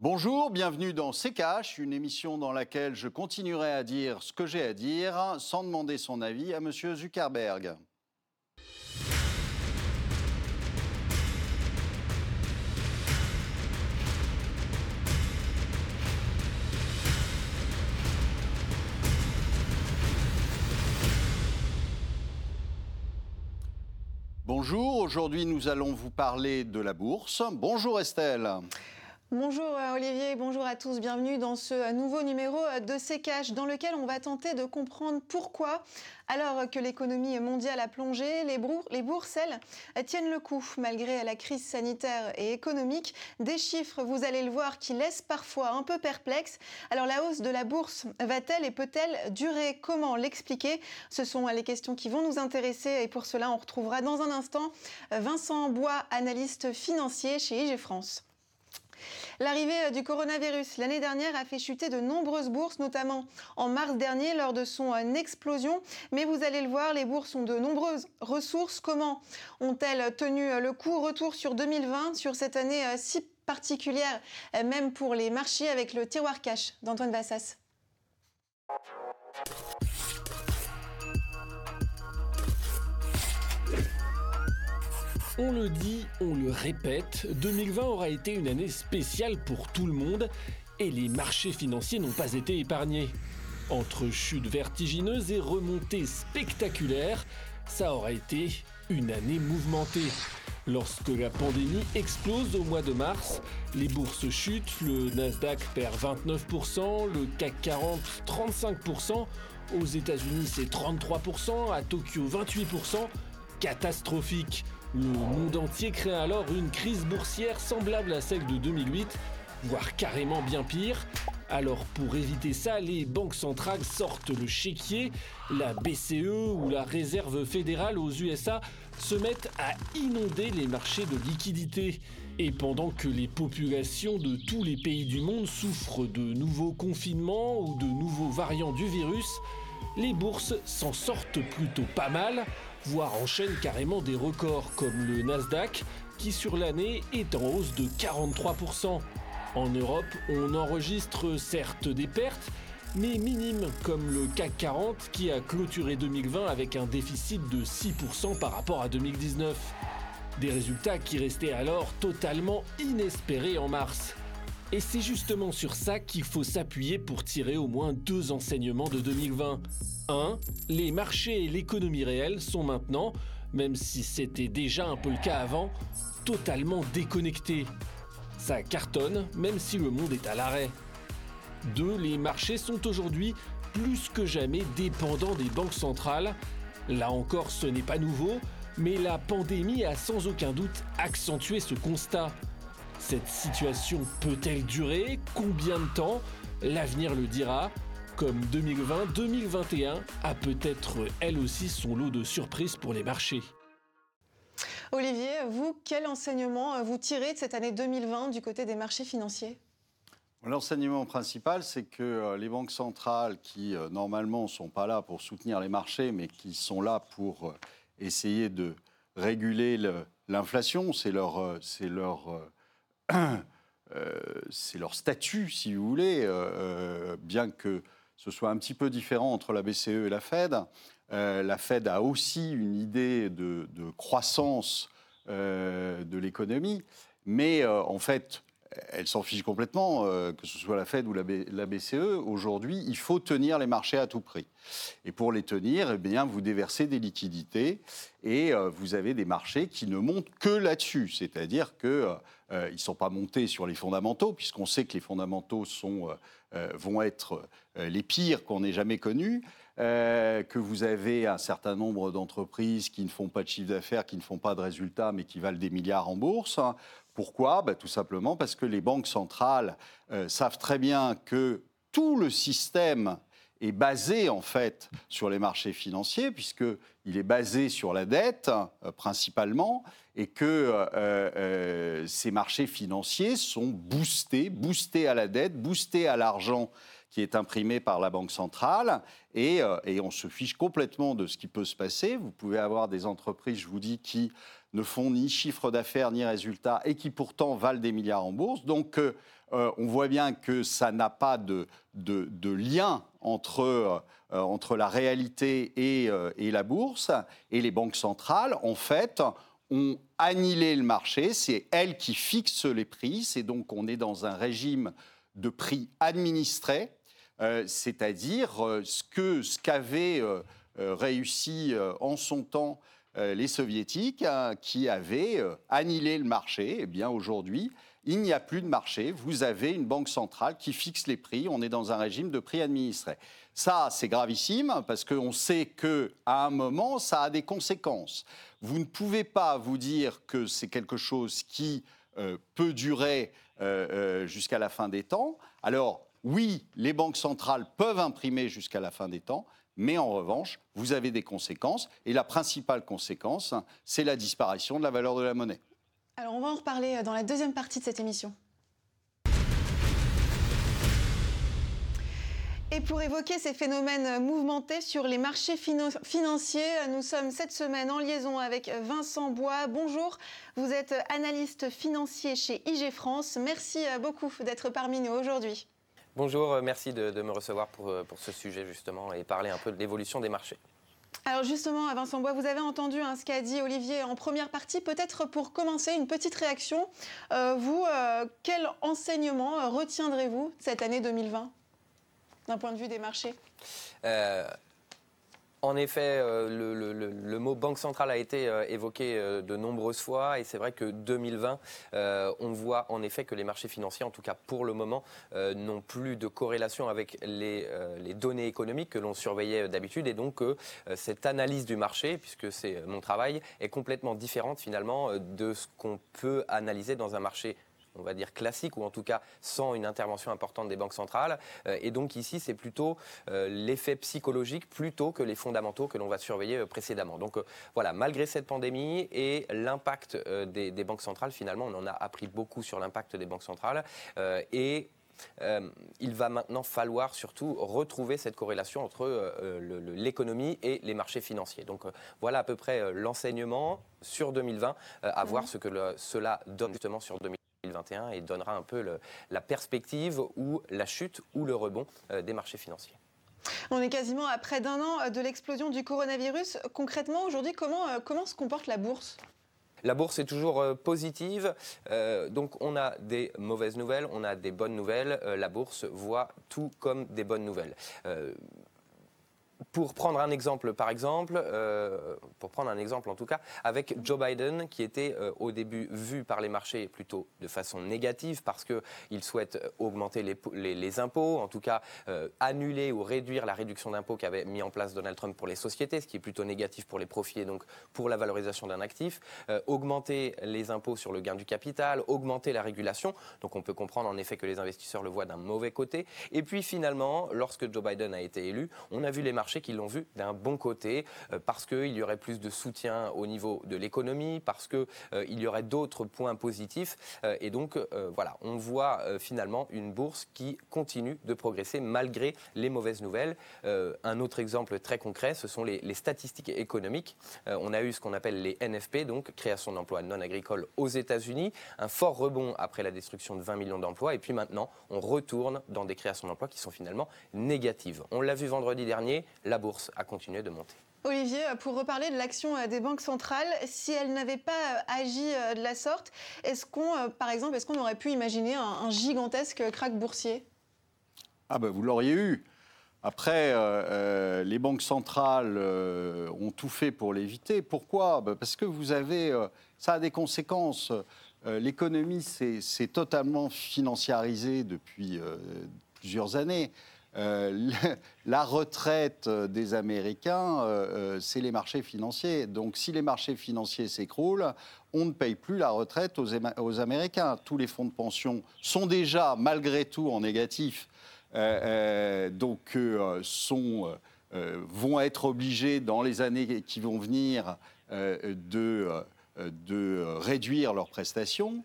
Bonjour, bienvenue dans CKH, une émission dans laquelle je continuerai à dire ce que j'ai à dire sans demander son avis à M. Zuckerberg. Bonjour, aujourd'hui nous allons vous parler de la bourse. Bonjour Estelle. Bonjour euh, Olivier, bonjour à tous, bienvenue dans ce euh, nouveau numéro euh, de CKH dans lequel on va tenter de comprendre pourquoi, alors que l'économie mondiale a plongé, les, bourses, elles, tiennent le coup malgré la crise sanitaire et économique. Des chiffres, vous allez le voir, qui laissent parfois un peu perplexe. Alors la hausse de la bourse va-t-elle et peut-elle durer? Comment l'expliquer? Ce sont les questions qui vont nous intéresser et pour cela on retrouvera dans un instant Vincent Bois, analyste financier chez IG France. L'arrivée euh, du coronavirus l'année dernière a fait chuter de nombreuses bourses, notamment en mars dernier lors de son euh, explosion. Mais vous allez le voir, les bourses ont de nombreuses ressources. Comment ont-elles tenu euh, le coup? Retour sur 2020, sur cette année si particulière, même pour les marchés, avec le tiroir cash d'Antoine Vassas. On le dit, on le répète, 2020 aura été une année spéciale pour tout le monde et les marchés financiers n'ont pas été épargnés. Entre chutes vertigineuses et remontées spectaculaires, ça aura été une année mouvementée. Lorsque la pandémie explose au mois de mars, les bourses chutent, le Nasdaq perd 29%, le CAC 40 35%, aux États-Unis c'est 33%, à Tokyo 28%, catastrophique. Le monde entier crée alors une crise boursière semblable à celle de 2008, voire carrément bien pire. Alors pour éviter ça, les banques centrales sortent le chéquier, la BCE ou la Réserve fédérale aux USA se mettent à inonder les marchés de liquidités. Et pendant que les populations de tous les pays du monde souffrent de nouveaux confinements ou de nouveaux variants du virus, les bourses s'en sortent plutôt pas mal voire enchaîne carrément des records comme le Nasdaq qui sur l'année est en hausse de 43%. En Europe, on enregistre certes des pertes, mais minimes comme le CAC 40 qui a clôturé 2020 avec un déficit de 6% par rapport à 2019. Des résultats qui restaient alors totalement inespérés en mars. Et c'est justement sur ça qu'il faut s'appuyer pour tirer au moins deux enseignements de 2020. 1. Les marchés et l'économie réelle sont maintenant, même si c'était déjà un peu le cas avant, totalement déconnectés. Ça cartonne, même si le monde est à l'arrêt. 2. Les marchés sont aujourd'hui plus que jamais dépendants des banques centrales. Là encore, ce n'est pas nouveau, mais la pandémie a sans aucun doute accentué ce constat. Cette situation peut-elle durer? Combien de temps? L'avenir le dira. Comme 2020, 2021 a peut-être elle aussi son lot de surprises pour les marchés. Olivier, vous, quel enseignement vous tirez de cette année 2020 du côté des marchés financiers? L'enseignement principal, c'est que euh, les banques centrales, qui euh, normalement ne sont pas là pour soutenir les marchés, mais qui sont là pour euh, essayer de réguler l'inflation, c'est leur, c'est leur, c'est leur statut, si vous voulez, bien que ce soit un petit peu différent entre la BCE et la Fed. Euh, la Fed a aussi une idée de, croissance euh, de l'économie, mais euh, en fait, elle s'en fiche complètement, que ce soit la Fed ou la, BCE. Aujourd'hui, il faut tenir les marchés à tout prix. Et pour les tenir, eh bien, vous déversez des liquidités et vous avez des marchés qui ne montent que là-dessus. C'est-à-dire qu'ils ne sont pas montés sur les fondamentaux, puisqu'on sait que les fondamentaux sont euh, vont être euh, les pires qu'on ait jamais connus, euh, que vous avez un certain nombre d'entreprises qui ne font pas de chiffre d'affaires, qui ne font pas de résultats, mais qui valent des milliards en bourse. Pourquoi? Ben, Tout simplement parce que les banques centrales savent très bien que tout le système est basé en fait sur les marchés financiers, puisqu'il est basé sur la dette principalement, et que euh, euh, ces marchés financiers sont boostés, boostés à la dette, boostés à l'argent qui est imprimé par la Banque centrale, et, euh, et, on se fiche complètement de ce qui peut se passer. Vous pouvez avoir des entreprises, je vous dis, qui ne font ni chiffre d'affaires ni résultat et qui pourtant valent des milliards en bourse. Donc euh, euh, on voit bien que ça n'a pas de, lien entre, euh, entre la réalité et, la bourse. Et les banques centrales, en fait, ont annihilé le marché. C'est elles qui fixent les prix. C'est donc on est dans un régime de prix administré, c'est-à-dire ce ce qu'avaient réussi en son temps les soviétiques hein, qui avaient euh, annihilé le marché. Eh bien aujourd'hui, il n'y a plus de marché. Vous avez une banque centrale qui fixe les prix. On est dans un régime de prix administré. Ça, c'est gravissime parce qu'on sait que à un moment, ça a des conséquences. Vous ne pouvez pas vous dire que c'est quelque chose qui euh, peut durer jusqu'à la fin des temps. Alors, oui, les banques centrales peuvent imprimer jusqu'à la fin des temps, mais en revanche, vous avez des conséquences. Et la principale conséquence, c'est la disparition de la valeur de la monnaie. Alors on va en reparler euh, dans la deuxième partie de cette émission. Et pour évoquer ces phénomènes mouvementés sur les marchés financiers, nous sommes cette semaine en liaison avec Vincent Bois. Bonjour, vous êtes analyste financier chez IG France. Merci euh, beaucoup d'être parmi nous aujourd'hui. Bonjour, euh, merci de, me recevoir euh, pour, ce sujet justement et parler un peu de l'évolution des marchés. Alors justement, Vincent Bois, vous avez entendu hein, ce qu'a dit Olivier en première partie. Peut-être pour commencer, une petite réaction. Euh, vous, quel enseignement retiendrez-vous cette année 2020 d'un point de vue des marchés? En effet, euh, le, mot banque centrale a été euh, évoqué euh, de nombreuses fois. Et c'est vrai que 2020, on voit en effet que les marchés financiers, en tout cas pour le moment, n'ont plus de corrélation avec les, données économiques que l'on surveillait d'habitude. Et donc cette analyse du marché, puisque c'est mon travail, est complètement différente finalement de ce qu'on peut analyser dans un marché on va dire classique, ou en tout cas sans une intervention importante des banques centrales. Euh, et donc ici, c'est plutôt euh, l'effet psychologique plutôt que les fondamentaux que l'on va surveiller euh, précédemment. Donc voilà, malgré cette pandémie et l'impact des, banques centrales, finalement, on en a appris beaucoup sur l'impact des banques centrales. et il va maintenant falloir surtout retrouver cette corrélation entre l'économie et les marchés financiers. Donc voilà à peu près l'enseignement sur 2020, à mmh. voir ce que cela donne justement sur 2020. 2021 et donnera un peu la perspective ou la chute ou le rebond euh, des marchés financiers. On est quasiment à près d'un an euh, de l'explosion du coronavirus. Concrètement, aujourd'hui, comment, euh, comment se comporte la bourse? La bourse est toujours positive, donc on a des mauvaises nouvelles, on a des bonnes nouvelles. la bourse voit tout comme des bonnes nouvelles. Pour prendre un exemple, par exemple, euh, pour prendre un exemple en tout cas, avec Joe Biden, qui était euh, au début vu par les marchés plutôt de façon négative parce qu'il souhaite augmenter les, impôts, en tout cas euh, annuler ou réduire la réduction d'impôts qu'avait mis en place Donald Trump pour les sociétés, ce qui est plutôt négatif pour les profits et donc pour la valorisation d'un actif, augmenter les impôts sur le gain du capital, augmenter la régulation, donc on peut comprendre en effet que les investisseurs le voient d'un mauvais côté, et puis finalement, lorsque Joe Biden a été élu, on a vu les marchés qui l'ont vu d'un bon côté, euh, parce qu'il y aurait plus de soutien au niveau de l'économie, parce qu'il euh, il y aurait d'autres points positifs. Euh, et donc, voilà, on voit finalement une bourse qui continue de progresser malgré les mauvaises nouvelles. un autre exemple très concret, ce sont les, les statistiques économiques. on a eu ce qu'on appelle les NFP, donc création d'emplois non agricoles aux États-Unis, un fort rebond après la destruction de 20 millions d'emplois, et puis maintenant, on retourne dans des créations d'emplois qui sont finalement négatives. On l'a vu vendredi dernier, la bourse a continué de monter. Olivier, pour reparler de l'action euh, des banques centrales, si elles n'avaient pas euh, agi euh, de la sorte, est-ce qu'on, par exemple, est-ce qu'on aurait pu imaginer un, gigantesque crack boursier? Ah ben vous l'auriez eu. Après, les banques centrales ont tout fait pour l'éviter. Pourquoi? Ben, Parce que vous avez, ça a des conséquences. L'économie s'est totalement financiarisée depuis plusieurs années. Euh, la retraite des Américains, euh, euh, c'est les marchés financiers. Donc si les marchés financiers s'écroulent, on ne paye plus la retraite aux, Américains. Tous les fonds de pension sont déjà, malgré tout, en négatif. donc sont, vont être obligés, dans les années qui vont venir, de, de réduire leurs prestations.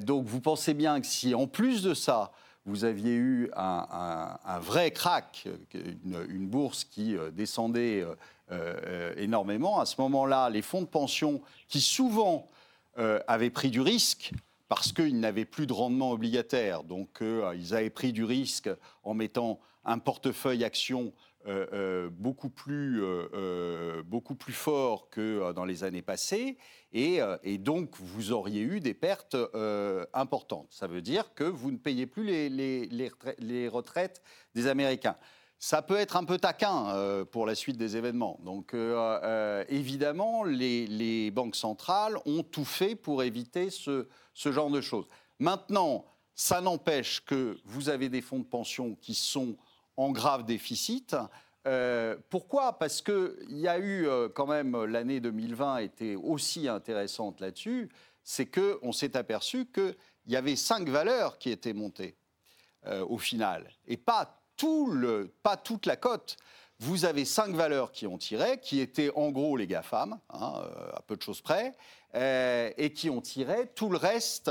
donc vous pensez bien que si, en plus de ça, vous aviez eu un, vrai crack, une, bourse qui euh, descendait énormément. À ce moment-là, les fonds de pension qui souvent avaient pris du risque, parce qu'ils n'avaient plus de rendement obligataire. Donc, ils avaient pris du risque en mettant un portefeuille action euh, euh, beaucoup, plus, euh, beaucoup plus fort que dans les années passées. Et, donc, vous auriez eu des pertes importantes. Ça veut dire que vous ne payez plus les, retraites des Américains. Ça peut être un peu taquin pour la suite des événements. Donc, évidemment, les, banques centrales ont tout fait pour éviter ce, ce genre de choses. Maintenant, ça n'empêche que vous avez des fonds de pension qui sont en grave déficit. Euh, pourquoi? Parce qu'il y a eu euh, quand même l'année 2020 était aussi intéressante là-dessus, c'est qu'on s'est aperçu qu'il y avait cinq valeurs qui étaient montées euh, au final, et pas, tout le, pas toute la cote. Vous avez cinq valeurs qui ont tiré, qui étaient en gros les GAFAM, hein, à peu de choses près, et qui ont tiré tout le reste.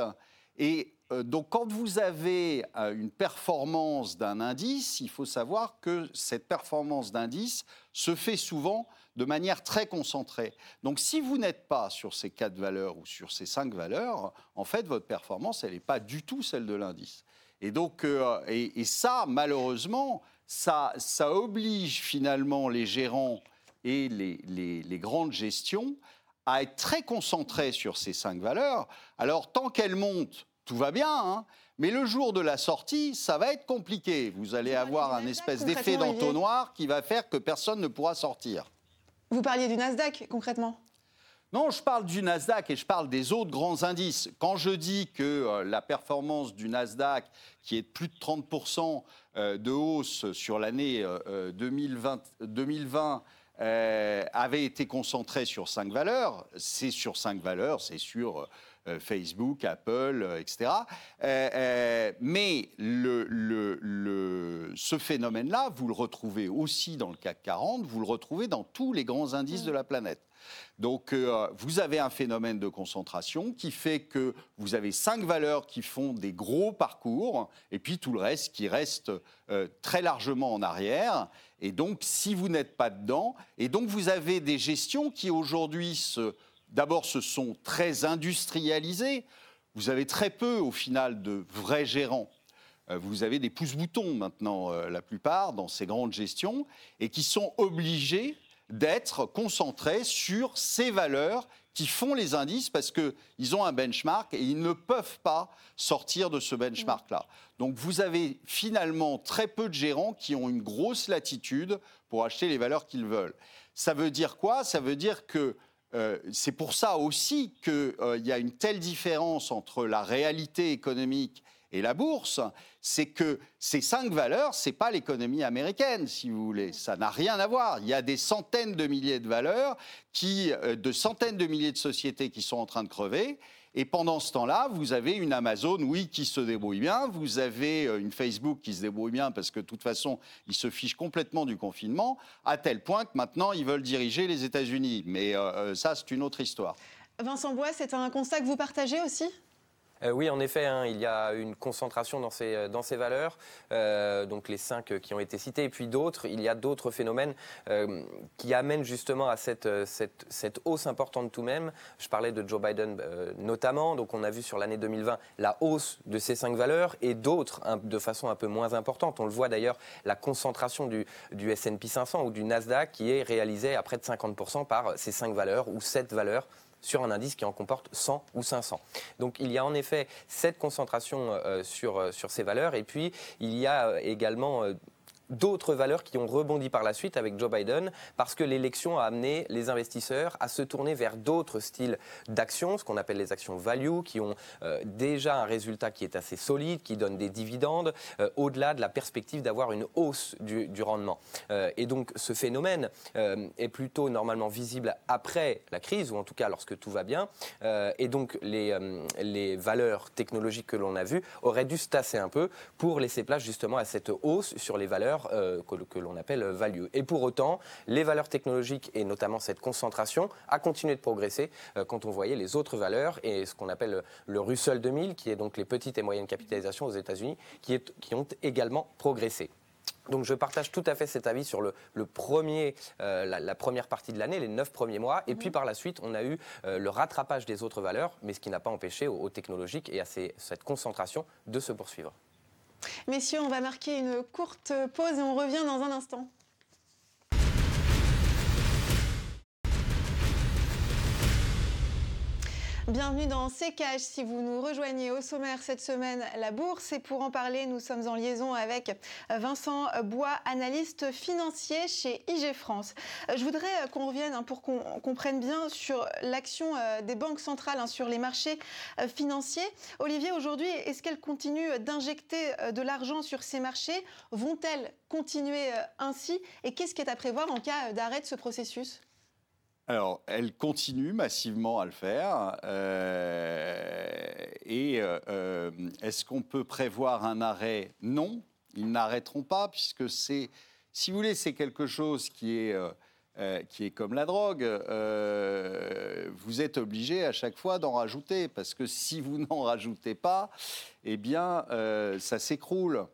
Et euh, donc quand vous avez euh, une performance d'un indice, il faut savoir que cette performance d'indice se fait souvent de manière très concentrée. Donc si vous n'êtes pas sur ces quatre valeurs ou sur ces cinq valeurs, en fait, votre performance, elle n'est pas du tout celle de l'indice. Et donc, euh, et, ça, malheureusement, ça, oblige finalement les gérants et les, les grandes gestions à être très concentrés sur ces cinq valeurs. Alors, tant qu'elles montent, tout va bien, hein. mais le jour de la sortie, ça va être compliqué. Vous allez avoir un espèce d'effet d'entonnoir qui va faire que personne ne pourra sortir. Vous parliez du Nasdaq concrètement? Non, je parle du Nasdaq et je parle des autres grands indices. Quand je dis que euh, la performance du Nasdaq, qui est de plus de 30% euh, de hausse sur l'année 2020, euh, 2020 avait été concentrée sur cinq valeurs, c'est sur cinq valeurs, c'est sur euh, Facebook, Apple, euh, etc. Euh, mais le, ce phénomène-là, vous le retrouvez aussi dans le CAC 40, vous le retrouvez dans tous les grands indices de la planète. Donc, vous avez un phénomène de concentration qui fait que vous avez cinq valeurs qui font des gros parcours, et puis tout le reste qui reste très largement en arrière. Et donc, si vous n'êtes pas dedans, et donc vous avez des gestions qui aujourd'hui se D'abord, ce sont très industrialisés. Vous avez très peu, au final, de vrais gérants. Euh, vous avez des pouces-boutons maintenant, euh, la plupart, dans ces grandes gestions, et qui sont obligés d'être concentrés sur ces valeurs qui font les indices parce qu'ils ont un benchmark et ils ne peuvent pas sortir de ce benchmark-là. Donc vous avez finalement très peu de gérants qui ont une grosse latitude pour acheter les valeurs qu'ils veulent. Ça veut dire quoi? Ça veut dire que euh, c'est pour ça aussi qu'il euh, y a une telle différence entre la réalité économique et la bourse, c'est que ces cinq valeurs, ce n'est pas l'économie américaine, si vous voulez. Ça n'a rien à voir. Il y a des centaines de milliers de valeurs, qui, euh, de centaines de milliers de sociétés qui sont en train de crever. Et pendant ce temps-là, vous avez une Amazon, oui, qui se débrouille bien. Vous avez euh, une Facebook qui se débrouille bien parce que de toute façon, ils se fichent complètement du confinement, à tel point que maintenant, ils veulent diriger les États-Unis. Mais euh, ça, c'est une autre histoire. Vincent Bois, c'est un constat que vous partagez aussi? Euh, oui, en effet, hein, il y a une concentration dans ces, euh, valeurs, euh, donc les cinq qui ont été cités, et puis d'autres, il y a d'autres phénomènes qui amènent justement à cette, hausse importante tout de même. Je parlais de Joe Biden notamment, donc on a vu sur l'année 2020 la hausse de ces cinq valeurs, et d'autres de façon un peu moins importante. On le voit d'ailleurs, la concentration du, du S&P 500 ou du Nasdaq qui est réalisée à près de 50% par ces cinq valeurs ou sept valeurs sur un indice qui en comporte 100 ou 500. Donc il y a en effet cette concentration euh, sur, euh, sur ces valeurs et puis il y a euh, également d'autres valeurs qui ont rebondi par la suite avec Joe Biden parce que l'élection a amené les investisseurs à se tourner vers d'autres styles d'actions, ce qu'on appelle les actions value, qui ont euh, déjà un résultat qui est assez solide, qui donne des dividendes, euh, au-delà de la perspective d'avoir une hausse du, rendement. Euh, et donc ce phénomène est plutôt normalement visible après la crise, ou en tout cas lorsque tout va bien. et donc les, les valeurs technologiques que l'on a vues auraient dû se tasser un peu pour laisser place justement à cette hausse sur les valeurs euh, que, l'on appelle value. Et pour autant, les valeurs technologiques et notamment cette concentration a continué de progresser euh, quand on voyait les autres valeurs et ce qu'on appelle le Russell 2000, qui est donc les petites et moyennes capitalisations aux États-Unis, qui, qui ont également progressé. Donc je partage tout à fait cet avis sur le, premier, euh, la, première partie de l'année, les neuf premiers mois. Et puis mhm. par la suite, on a eu euh, le rattrapage des autres valeurs, mais ce qui n'a pas empêché aux, technologiques et à cette concentration de se poursuivre. Messieurs, on va marquer une courte pause et on revient dans un instant. Bienvenue dans Cash. Si vous nous rejoignez au sommaire cette semaine, la bourse. Et pour en parler, nous sommes en liaison avec Vincent Bois, analyste financier chez IG France. Je voudrais qu'on revienne hein, pour qu'on comprenne bien sur l'action euh, des banques centrales hein, sur les marchés euh, financiers. Olivier, aujourd'hui, est-ce qu'elles continuent d'injecter euh, de l'argent sur ces marchés? Vont-elles continuer ainsi? Et qu'est-ce qui est à prévoir en cas d'arrêt de ce processus? Alors, elle continue massivement à le faire. Euh, et euh, euh, est-ce qu'on peut prévoir un arrêt? Non, ils n'arrêteront pas, puisque c'est, si vous voulez, c'est quelque chose qui est, qui est comme la drogue. vous êtes obligé à chaque fois d'en rajouter, parce que si vous n'en rajoutez pas, eh bien, ça s'écroule.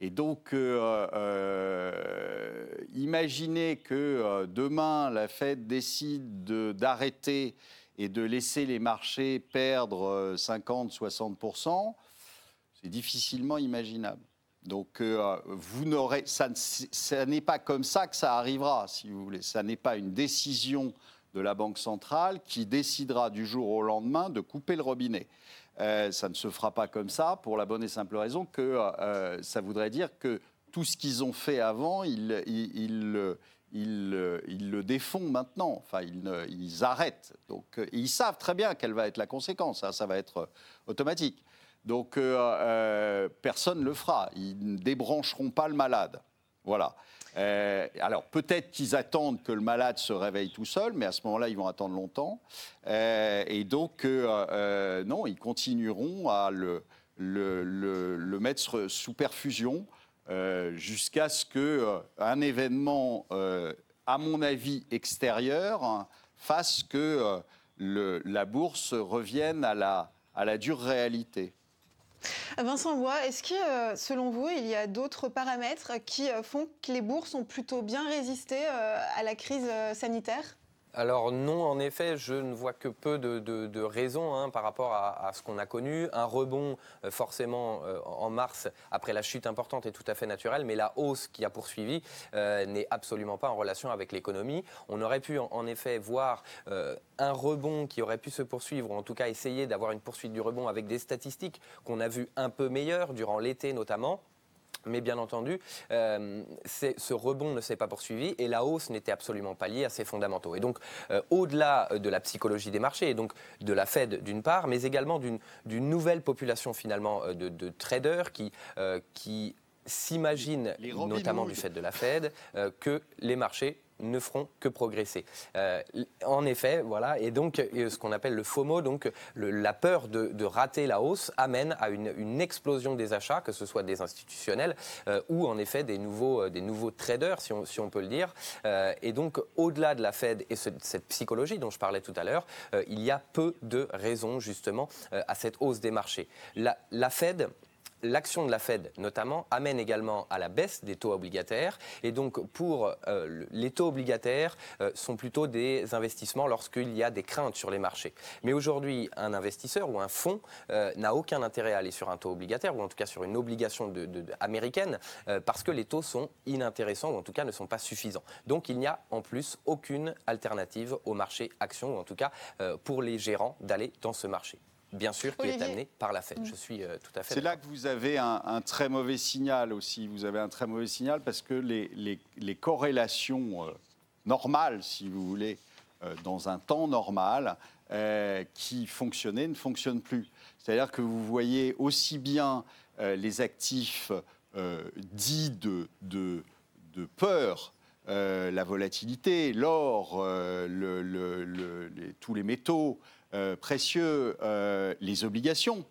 Et donc, euh, euh, imaginez que euh, demain, la Fed décide d'arrêter et de laisser les marchés perdre 50-60%, c'est difficilement imaginable. Donc, vous n'aurez, ça n'est pas comme ça que ça arrivera, si vous voulez. Ça n'est pas une décision de la Banque centrale qui décidera du jour au lendemain de couper le robinet. Euh, ça ne se fera pas comme ça, pour la bonne et simple raison que euh, ça voudrait dire que tout ce qu'ils ont fait avant, ils, le défont maintenant. Enfin, ils, arrêtent. Donc, euh, ils savent très bien quelle va être la conséquence. Hein. ça va être automatique. Donc, personne ne le fera. Ils ne débrancheront pas le malade. Voilà. Euh, alors peut-être qu'ils attendent que le malade se réveille tout seul, mais à ce moment-là, ils vont attendre longtemps. Euh, et donc, euh, non, ils continueront à le, mettre sous perfusion jusqu'à ce qu'un événement, à mon avis, extérieur, hein, fasse que la bourse revienne à la dure réalité. Vincent Bois, est-ce que, euh, selon vous, il y a d'autres paramètres qui euh, font que les bourses ont plutôt bien résisté euh, à la crise sanitaire? Alors non, en effet, je ne vois que peu de, raisons hein, par rapport à, ce qu'on a connu. Un rebond, euh, forcément, euh, en mars, après la chute importante, est tout à fait naturel, mais la hausse qui a poursuivi euh, n'est absolument pas en relation avec l'économie. On aurait pu, en, effet, voir un rebond qui aurait pu se poursuivre, ou en tout cas essayer d'avoir une poursuite du rebond avec des statistiques qu'on a vues un peu meilleures durant l'été notamment. Mais bien entendu, euh, ce rebond ne s'est pas poursuivi et la hausse n'était absolument pas liée à ces fondamentaux. Et donc, euh, au-delà de la psychologie des marchés, et donc de la Fed d'une part, mais également d'une nouvelle population finalement euh, de, traders qui, qui s'imaginent, notamment du fait de la Fed, que les marchés ne feront que progresser. Euh, en effet, voilà, et donc euh, ce qu'on appelle le FOMO, donc la peur de, rater la hausse, amène à une, explosion des achats, que ce soit des institutionnels euh, ou en effet des nouveaux, des nouveaux traders, si on, peut le dire. et donc, au-delà de la Fed et cette psychologie dont je parlais tout à l'heure, il y a peu de raisons justement à cette hausse des marchés. La Fed L'action de la Fed, notamment, amène également à la baisse des taux obligataires. Et donc, pour euh, les taux obligataires euh, sont plutôt des investissements lorsqu'il y a des craintes sur les marchés. Mais aujourd'hui, un investisseur ou un fonds euh, n'a aucun intérêt à aller sur un taux obligataire, ou en tout cas sur une obligation américaine, parce que les taux sont inintéressants, ou en tout cas ne sont pas suffisants. Donc, il n'y a en plus aucune alternative au marché action, ou en tout cas pour les gérants d'aller dans ce marché bien sûr, qui est amené par la Fed. Je suis euh, tout à fait. C'est là que vous avez un, très mauvais signal aussi. Vous avez un très mauvais signal parce que les, les, corrélations euh, normales, si vous voulez, euh, dans un temps normal, qui fonctionnaient, ne fonctionnent plus. C'est-à-dire que vous voyez aussi bien les actifs dits de, de, de peur la volatilité, l'or, le, tous les métaux, euh, précieux euh, les obligations,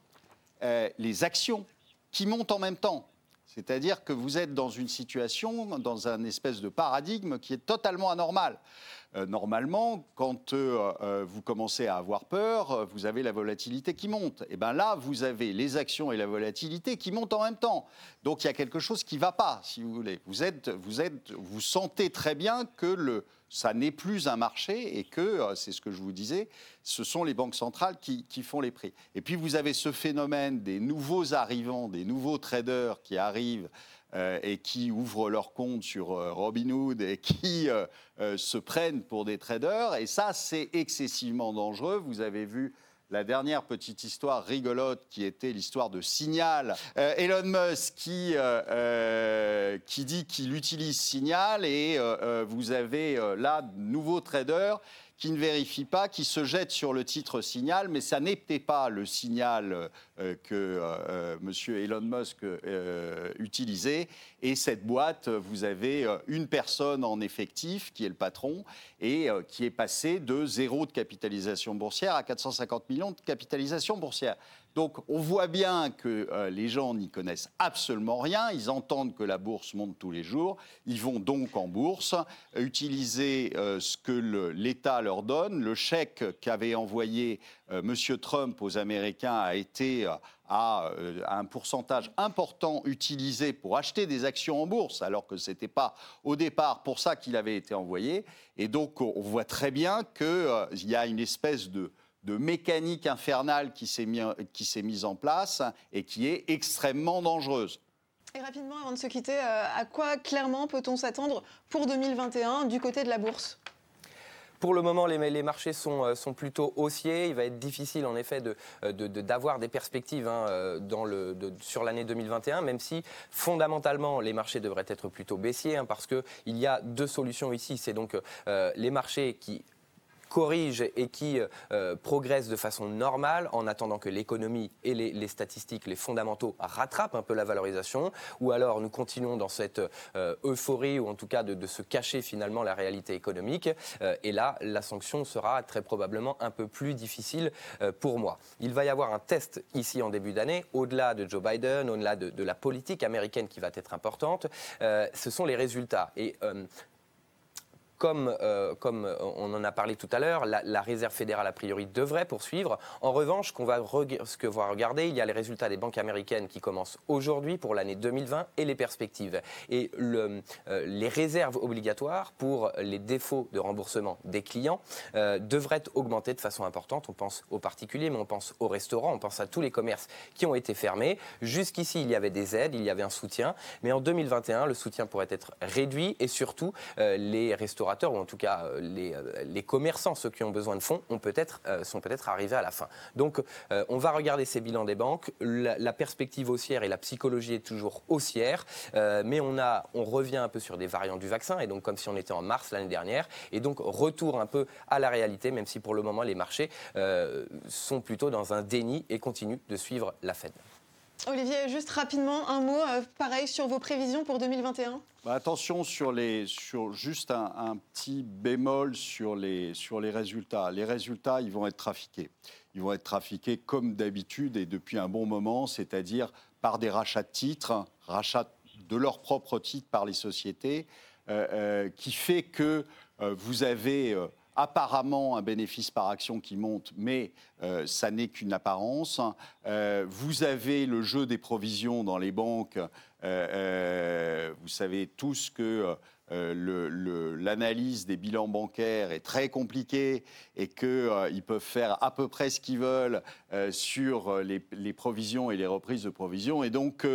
euh, les actions qui montent en même temps. C'est-à-dire que vous êtes dans une situation, dans un espèce de paradigme qui est totalement anormal. euh, normalement, quand euh, euh, vous commencez à avoir peur, vous avez la volatilité qui monte. Et bien là, vous avez les actions et la volatilité qui montent en même temps. Donc il y a quelque chose qui ne va pas, si vous voulez. Vous, êtes, vous, êtes, vous sentez très bien que le, ça n'est plus un marché et que, c'est ce que je vous disais, ce sont les banques centrales qui, qui, font les prix. Et puis vous avez ce phénomène des nouveaux arrivants, des nouveaux traders qui arrivent euh, et qui ouvrent leur compte sur euh, Robinhood et qui euh, se prennent pour des traders. Et ça, c'est excessivement dangereux. Vous avez vu la dernière petite histoire rigolote qui était l'histoire de Signal. Elon Musk qui, qui dit qu'il utilise Signal et vous avez là de nouveaux qui ne vérifie pas, qui se jette sur le titre signal, mais ça n'était pas le signal euh, que euh, euh, M. Elon Musk utilisait. Et cette boîte, vous avez une personne en effectif, qui est le patron, et qui est passé de zéro de capitalisation boursière à 450 millions de capitalisation boursière. Donc on voit bien que euh, les gens n'y connaissent absolument rien, ils entendent que la bourse monte tous les jours, ils vont donc en bourse, utiliser euh, ce que l'État leur donne. Le chèque qu'avait envoyé euh, M. Trump aux Américains a été à, un pourcentage important utilisé pour acheter des actions en bourse, alors que ce n'était pas au départ pour ça qu'il avait été envoyé. Et donc on voit très bien qu'il y a une espèce de de mécanique infernale qui s'est mise en place et qui est extrêmement dangereuse. Et rapidement, avant de se quitter, euh, à quoi clairement peut-on s'attendre pour 2021 du côté de la bourse? Pour le moment, les, marchés euh, sont, plutôt haussiers. Il va être difficile, en effet, euh, d'avoir des perspectives hein, sur l'année 2021, même si fondamentalement, les marchés devraient être plutôt baissiers, hein, parce qu'il y a deux solutions ici. C'est donc les marchés qui corrige et qui euh, euh, progresse de façon normale en attendant que l'économie et les, statistiques, les fondamentaux rattrapent un peu la valorisation, ou alors nous continuons dans cette euh, euphorie ou en tout cas de, se cacher finalement la réalité économique. et là, la sanction sera très probablement un peu plus difficile pour moi. Il va y avoir un test ici en début d'année, au-delà de Joe Biden, au-delà de, de, la politique américaine qui va être importante, ce sont les résultats. Et comme, euh, comme on en a parlé tout à l'heure, la, réserve fédérale a priori devrait poursuivre. En revanche, ce que va regarder, il y a les résultats des banques américaines qui commencent aujourd'hui pour l'année 2020 et les perspectives. Et euh, les réserves obligatoires pour les défauts de remboursement des clients euh, devraient augmenter de façon importante. On pense aux particuliers, mais on pense aux restaurants, on pense à tous les commerces qui ont été fermés. Jusqu'ici, il y avait des aides, il y avait un soutien, mais en 2021, le soutien pourrait être réduit et surtout les restaurants ou en tout cas euh, euh, les, commerçants, ceux qui ont besoin de fonds, ont peut-être, euh, sont peut-être arrivés à la fin. Donc on va regarder ces bilans des banques. La, perspective haussière et la psychologie est toujours haussière, mais on, on revient un peu sur des variantes du vaccin, et donc comme si on était en mars l'année dernière, et donc retour un peu à la réalité, même si pour le moment les marchés sont plutôt dans un déni et continuent de suivre la Fed. Olivier, juste rapidement, un mot, euh, pareil, sur vos prévisions pour 2021 bah, Attention sur les, sur juste un, petit bémol sur les, sur les résultats. Les résultats, ils vont être trafiqués. Ils vont être trafiqués comme d'habitude et depuis un bon moment, c'est-à-dire par des rachats de titres, rachats de leurs propres titres par les sociétés, euh, euh, qui fait que vous avez apparemment un bénéfice par action qui monte, mais euh, ça n'est qu'une apparence. Euh, vous avez le jeu des provisions dans les banques. Euh, vous savez tous que l'analyse des bilans bancaires est très compliquée et qu'ils peuvent faire à peu près ce qu'ils veulent sur les, les, provisions et les reprises de provisions. Et donc,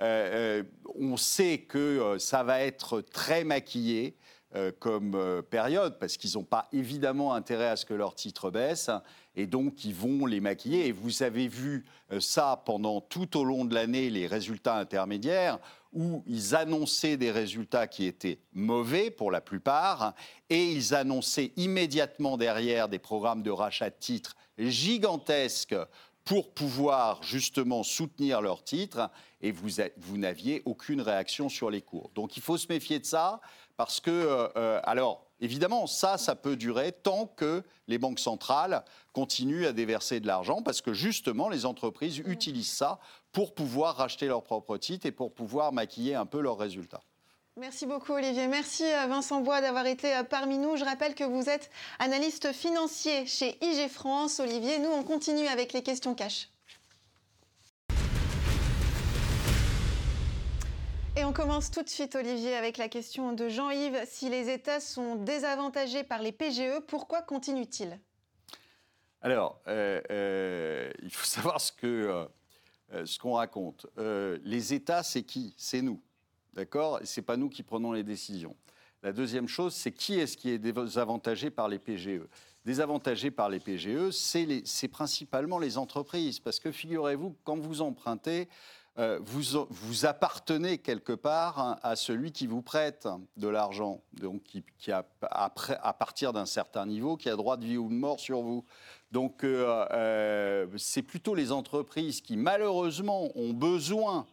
on sait que ça va être très maquillé. Euh, comme euh, période, parce qu'ils n'ont pas évidemment intérêt à ce que leur titre baisse, et donc ils vont les maquiller. Et vous avez vu euh, ça pendant tout au long de l'année, les résultats intermédiaires, où ils annonçaient des résultats qui étaient mauvais pour la plupart, et ils annonçaient immédiatement derrière des programmes de rachat de titres gigantesques pour pouvoir justement soutenir leurs titres, et vous n'aviez aucune réaction sur les cours. Donc il faut se méfier de ça. Parce que, euh, alors, évidemment, ça, ça peut durer tant que les banques centrales continuent à déverser de l'argent, parce que justement, les entreprises utilisent ça pour pouvoir racheter leurs propres titres et pour pouvoir maquiller un peu leurs résultats. Merci beaucoup Olivier. Merci Vincent Bois d'avoir été euh, parmi nous. Je rappelle que vous êtes analyste financier chez IG France. Olivier, nous on continue avec les questions cash. Et on commence tout de suite, Olivier, avec la question de Jean-Yves. Si les États sont désavantagés par les PGE, pourquoi continuent-ils? Alors, euh, euh, il faut savoir ce que euh, qu'on raconte. les États, c'est qui? C'est nous, d'accord? C'est pas nous qui prenons les décisions. La deuxième chose, c'est qui est-ce qui est désavantagé par les PGE Désavantagé par les PGE, c'est principalement les entreprises. Parce que figurez-vous, quand vous empruntez, euh, vous, appartenez quelque part à celui qui vous prête de l'argent, donc qui, a, à, partir d'un certain niveau, qui a droit de vie ou de mort sur vous. Donc euh, euh, c'est plutôt les entreprises qui malheureusement ont besoin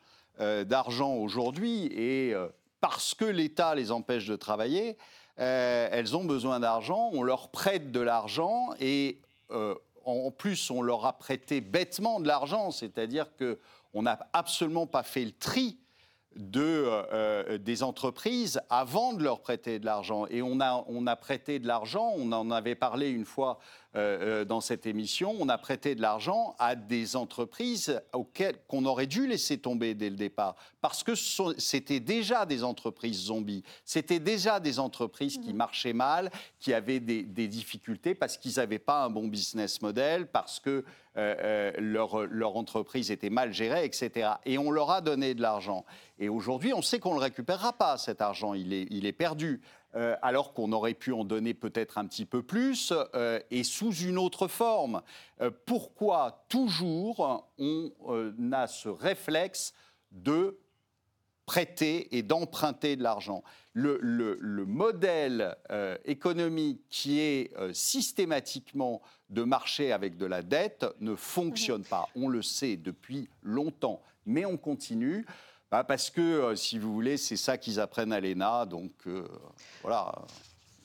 d'argent aujourd'hui et parce que l'État les empêche de travailler, elles ont besoin d'argent, on leur prête de l'argent et en plus on leur a prêté bêtement de l'argent, c'est-à-dire que on n'a absolument pas fait le tri de, euh, euh, des entreprises avant de leur prêter de l'argent. Et on a, on a prêté de l'argent, on en avait parlé une fois euh, dans cette émission, on a prêté de l'argent à des entreprises auxquelles qu'on aurait dû laisser tomber dès le départ, parce que c'était déjà des entreprises zombies, c'était déjà des entreprises qui mmh. marchaient mal, qui avaient des, des difficultés parce qu'ils n'avaient pas un bon business model, parce que euh, leur, leur, entreprise était mal gérée, etc. Et on leur a donné de l'argent. Et aujourd'hui, on sait qu'on ne le récupérera pas, cet argent, il est, il est perdu. Euh, alors qu'on aurait pu en donner peut-être un petit peu plus et sous une autre forme. pourquoi toujours on a ce réflexe de prêter et d'emprunter de l'argent? Le, modèle euh, économique qui est euh, systématiquement de marcher avec de la dette ne fonctionne pas. On le sait depuis longtemps, mais on continue. Bah, parce que, euh, si vous voulez, c'est ça qu'ils apprennent à l'ENA, donc voilà,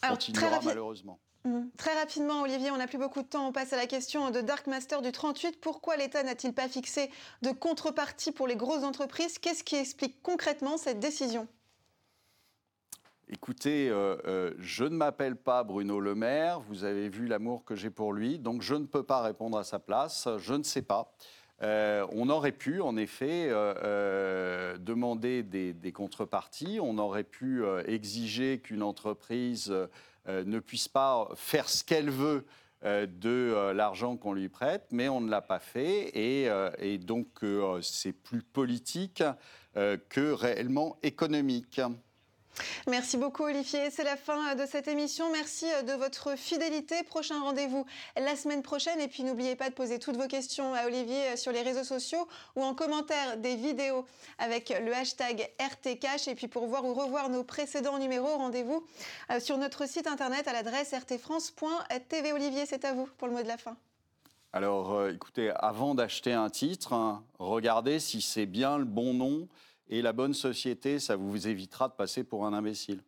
on continuera malheureusement. Mhm. Très rapidement, Olivier, on n'a plus beaucoup de temps. On passe à la question de Dark Master du 38. Pourquoi l'État n'a-t-il pas fixé de contrepartie pour les grosses entreprises? Qu'est-ce qui explique concrètement cette décision? Écoutez, euh, euh, je ne m'appelle pas Bruno Le Maire. Vous avez vu l'amour que j'ai pour lui. Donc je ne peux pas répondre à sa place. Je ne sais pas. Euh, on aurait pu, en effet, demander des, contreparties. On aurait pu exiger qu'une entreprise euh, ne puisse pas faire ce qu'elle veut euh, de euh, l'argent qu'on lui prête, mais on ne l'a pas fait et, donc c'est plus politique que réellement économique. Merci beaucoup Olivier. C'est la fin de cette émission. Merci de votre fidélité. Prochain rendez-vous la semaine prochaine. Et puis n'oubliez pas de poser toutes vos questions à Olivier sur les réseaux sociaux ou en commentaire des vidéos avec le hashtag RTCash. Et puis pour voir ou revoir nos précédents numéros, rendez-vous euh, sur notre site internet à l'adresse rtfrance.tv. Olivier, c'est à vous pour le mot de la fin. Alors euh, écoutez, avant d'acheter un titre, hein, regardez si c'est bien le bon nom et la bonne société, ça vous évitera de passer pour un imbécile.